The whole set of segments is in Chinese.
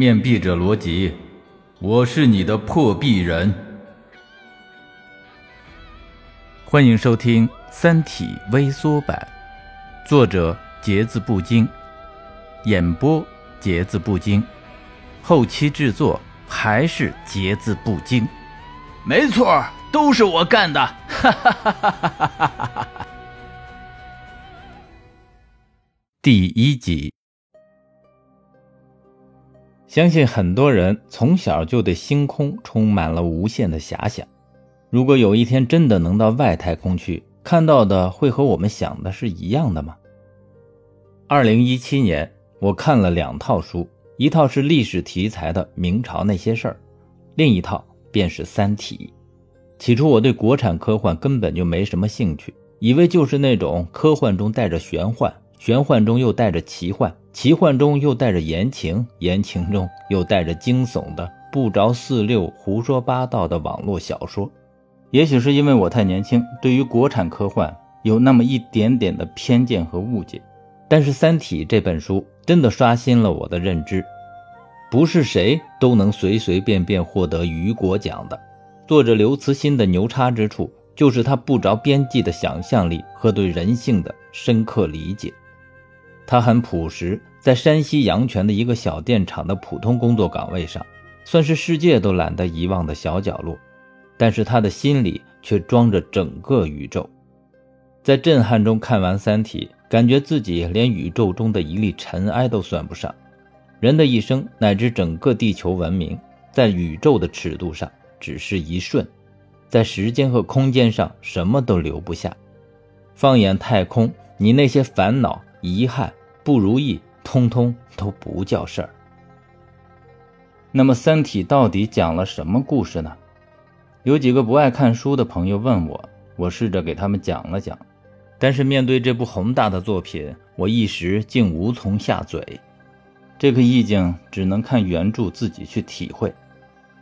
面壁者罗辑，我是你的破壁人。欢迎收听《三体》微缩版，作者节字不精，演播节字不精，后期制作还是节字不精。没错，都是我干的！哈哈哈哈哈哈！第一集。相信很多人从小就对星空充满了无限的遐想。如果有一天真的能到外太空去，看到的会和我们想的是一样的吗？二零一七年，我看了两套书，一套是历史题材的《明朝那些事儿》，另一套便是《三体》。起初我对国产科幻根本就没什么兴趣，以为就是那种科幻中带着玄幻。玄幻中又带着奇幻，奇幻中又带着言情，言情中又带着惊悚的不着四六、胡说八道的网络小说。也许是因为我太年轻，对于国产科幻有那么一点点的偏见和误解。但是《三体》这本书真的刷新了我的认知，不是谁都能随随便便获得雨果奖的。作者刘慈欣的牛叉之处，就是他不着边际的想象力和对人性的深刻理解。他很朴实，在山西阳泉的一个小电厂的普通工作岗位上，算是世界都懒得遗忘的小角落。但是他的心里却装着整个宇宙。在震撼中看完《三体》，感觉自己连宇宙中的一粒尘埃都算不上。人的一生乃至整个地球文明，在宇宙的尺度上只是一瞬，在时间和空间上什么都留不下。放眼太空，你那些烦恼、遗憾。不如意，通通都不叫事儿。那么，《三体》到底讲了什么故事呢？有几个不爱看书的朋友问我，我试着给他们讲了讲。但是，面对这部宏大的作品，我一时竟无从下嘴。这个意境只能看原著自己去体会。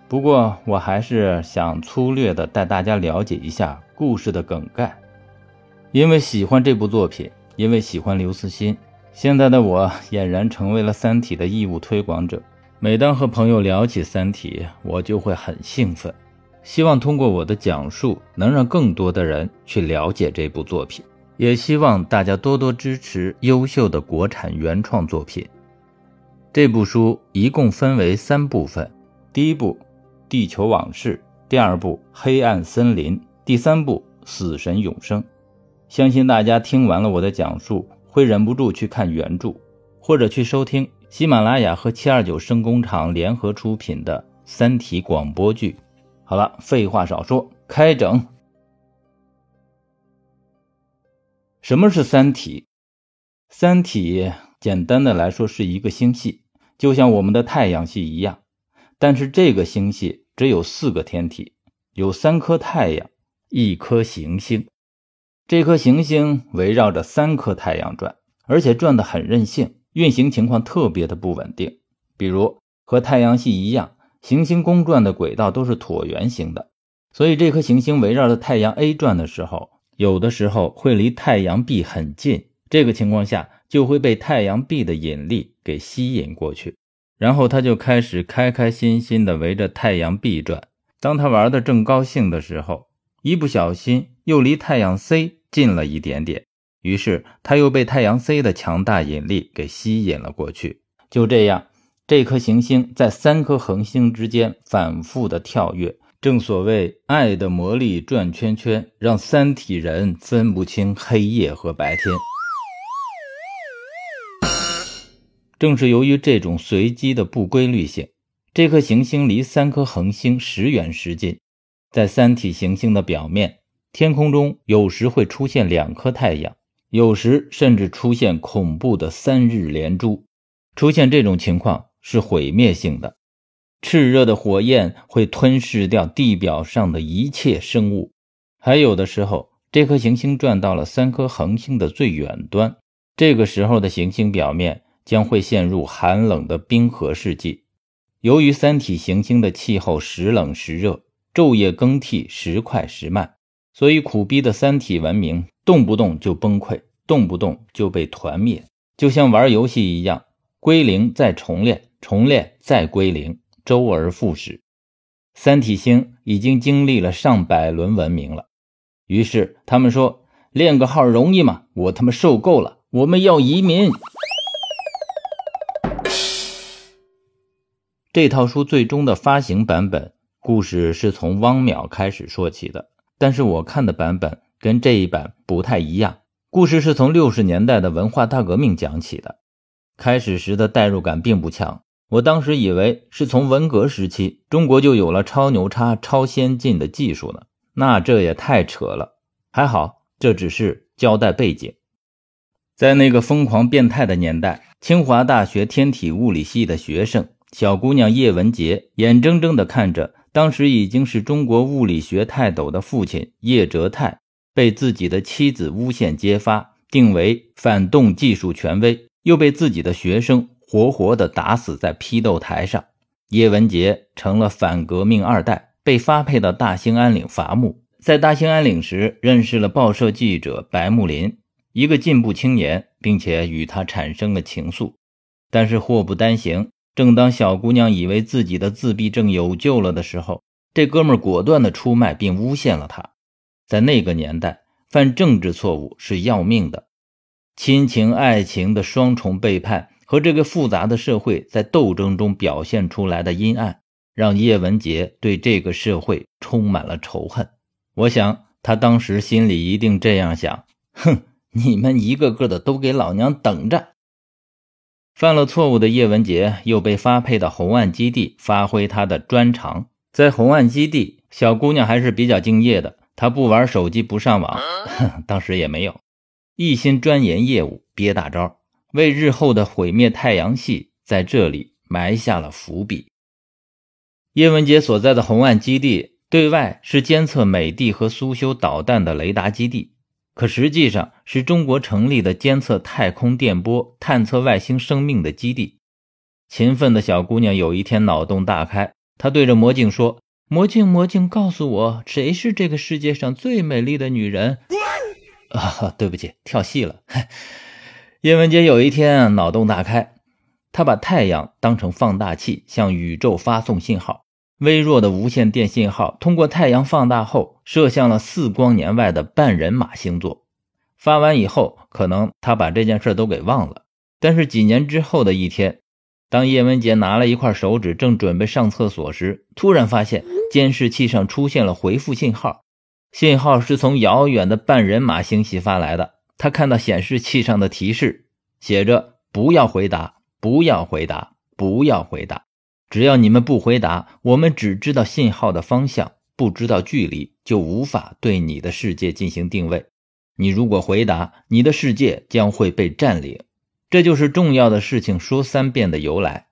不过，我还是想粗略地带大家了解一下故事的梗概，因为喜欢这部作品，因为喜欢刘慈欣。现在的我俨然成为了《三体》的义务推广者。每当和朋友聊起《三体》，我就会很兴奋，希望通过我的讲述，能让更多的人去了解这部作品。也希望大家多多支持优秀的国产原创作品。这部书一共分为三部分：第一部《地球往事》，第二部《黑暗森林》，第三部《死神永生》。相信大家听完了我的讲述。会忍不住去看原著，或者去收听喜马拉雅和七二九声工厂联合出品的《三体》广播剧。好了，废话少说，开整。什么是三体？三体简单的来说是一个星系，就像我们的太阳系一样，但是这个星系只有四个天体，有三颗太阳，一颗行星。这颗行星围绕着三颗太阳转，而且转得很任性，运行情况特别的不稳定。比如和太阳系一样，行星公转的轨道都是椭圆形的，所以这颗行星围绕着太阳 A 转的时候，有的时候会离太阳 B 很近，这个情况下就会被太阳 B 的引力给吸引过去，然后它就开始开开心心的围着太阳 B 转。当它玩的正高兴的时候，一不小心又离太阳 C。近了一点点，于是他又被太阳 C 的强大引力给吸引了过去。就这样，这颗行星在三颗恒星之间反复的跳跃。正所谓爱的魔力转圈圈，让三体人分不清黑夜和白天。正是由于这种随机的不规律性，这颗行星离三颗恒星时远时近，在三体行星的表面。天空中有时会出现两颗太阳，有时甚至出现恐怖的三日连珠。出现这种情况是毁灭性的，炽热的火焰会吞噬掉地表上的一切生物。还有的时候，这颗行星转到了三颗恒星的最远端，这个时候的行星表面将会陷入寒冷的冰河世纪。由于三体行星的气候时冷时热，昼夜更替时快时慢。所以苦逼的三体文明动不动就崩溃，动不动就被团灭，就像玩游戏一样，归零再重练，重练再归零，周而复始。三体星已经经历了上百轮文明了，于是他们说：“练个号容易吗？我他妈受够了，我们要移民。”这套书最终的发行版本，故事是从汪淼开始说起的，但是我看的版本跟这一版不太一样。故事是从六十年代的文化大革命讲起的，开始时的代入感并不强。我当时以为是从文革时期中国就有了超牛叉、超先进的技术呢，那这也太扯了。还好，这只是交代背景。在那个疯狂变态的年代，清华大学天体物理系的学生小姑娘叶文洁，眼睁睁地看着当时已经是中国物理学泰斗的父亲叶哲泰。被自己的妻子诬陷揭发，定为反动技术权威，又被自己的学生活活的打死在批斗台上。叶文洁成了反革命二代，被发配到大兴安岭伐木。在大兴安岭时，认识了报社记者白木林，一个进步青年，并且与他产生了情愫。但是祸不单行，正当小姑娘以为自己的自闭症有救了的时候，这哥们果断的出卖并诬陷了她。在那个年代，犯政治错误是要命的，亲情、爱情的双重背叛和这个复杂的社会在斗争中表现出来的阴暗，让叶文洁对这个社会充满了仇恨。我想，他当时心里一定这样想：哼，你们一个个的都给老娘等着！犯了错误的叶文洁又被发配到红岸基地，发挥他的专长。在红岸基地，小姑娘还是比较敬业的。她不玩手机，不上网，当时也没有，一心钻研业务，憋大招，为日后的毁灭太阳系在这里埋下了伏笔。叶文洁所在的红岸基地对外是监测美帝和苏修导弹的雷达基地，可实际上是中国成立的监测太空电波、探测外星生命的基地。勤奋的小姑娘有一天脑洞大开，她对着魔镜说。魔镜，魔镜，告诉我谁是这个世界上最美丽的女人？啊，对不起，跳戏了。叶文洁有一天脑洞大开，她把太阳当成放大器，向宇宙发送信号。微弱的无线电信号通过太阳放大后，射向了四光年外的半人马星座。发完以后，可能他把这件事都给忘了。但是几年之后的一天。当叶文洁拿了一块手指，正准备上厕所时，突然发现监视器上出现了回复信号，信号是从遥远的半人马星系发来的。他看到显示器上的提示，写着“不要回答，不要回答，不要回答。只要你们不回答，我们只知道信号的方向，不知道距离，就无法对你的世界进行定位。你如果回答，你的世界将会被占领。”这就是重要的事情说三遍的由来。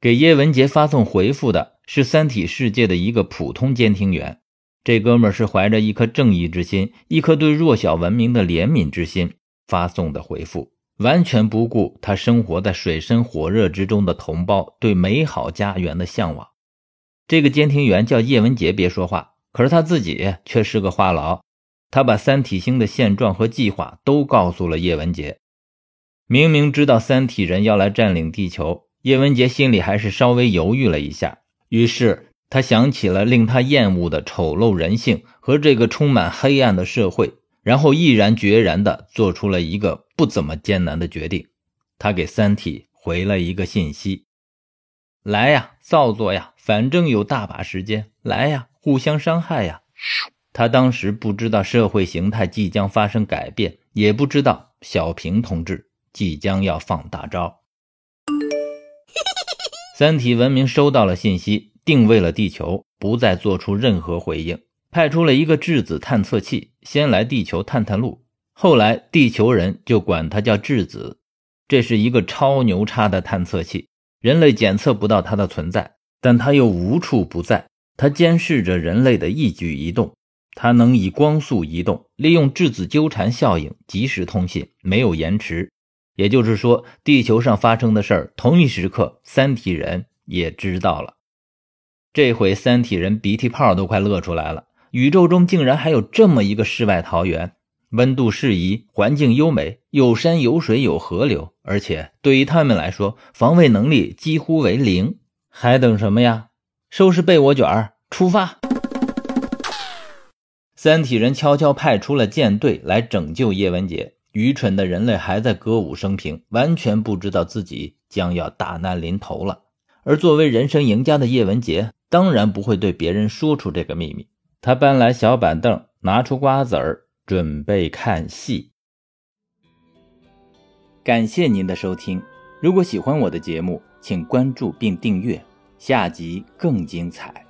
给叶文洁发送回复的是三体世界的一个普通监听员，这哥们儿是怀着一颗正义之心，一颗对弱小文明的怜悯之心发送的回复，完全不顾他生活在水深火热之中的同胞对美好家园的向往。这个监听员叫叶文洁，别说话，可是他自己却是个话痨，他把三体星的现状和计划都告诉了叶文洁。明明知道三体人要来占领地球，叶文洁心里还是稍微犹豫了一下。于是他想起了令他厌恶的丑陋人性和这个充满黑暗的社会，然后毅然决然地做出了一个不怎么艰难的决定。他给三体回了一个信息：“来呀，造作呀，反正有大把时间，来呀，互相伤害呀。”他当时不知道社会形态即将发生改变，也不知道小平同志。即将要放大招，三体文明收到了信息，定位了地球，不再做出任何回应，派出了一个质子探测器，先来地球探探路。后来地球人就管它叫质子，这是一个超牛叉的探测器，人类检测不到它的存在，但它又无处不在，它监视着人类的一举一动，它能以光速移动，利用质子纠缠效应及时通信，没有延迟。也就是说，地球上发生的事儿，同一时刻，三体人也知道了。这回三体人鼻涕泡都快乐出来了。宇宙中竟然还有这么一个世外桃源，温度适宜，环境优美，有山有水有河流，而且对于他们来说，防卫能力几乎为零。还等什么呀？收拾被窝卷儿，出发！三体人悄悄派出了舰队来拯救叶文洁。愚蠢的人类还在歌舞升平，完全不知道自己将要大难临头了。而作为人生赢家的叶文洁，当然不会对别人说出这个秘密。他搬来小板凳，拿出瓜子儿。准备看戏。感谢您的收听，如果喜欢我的节目，请关注并订阅，下集更精彩。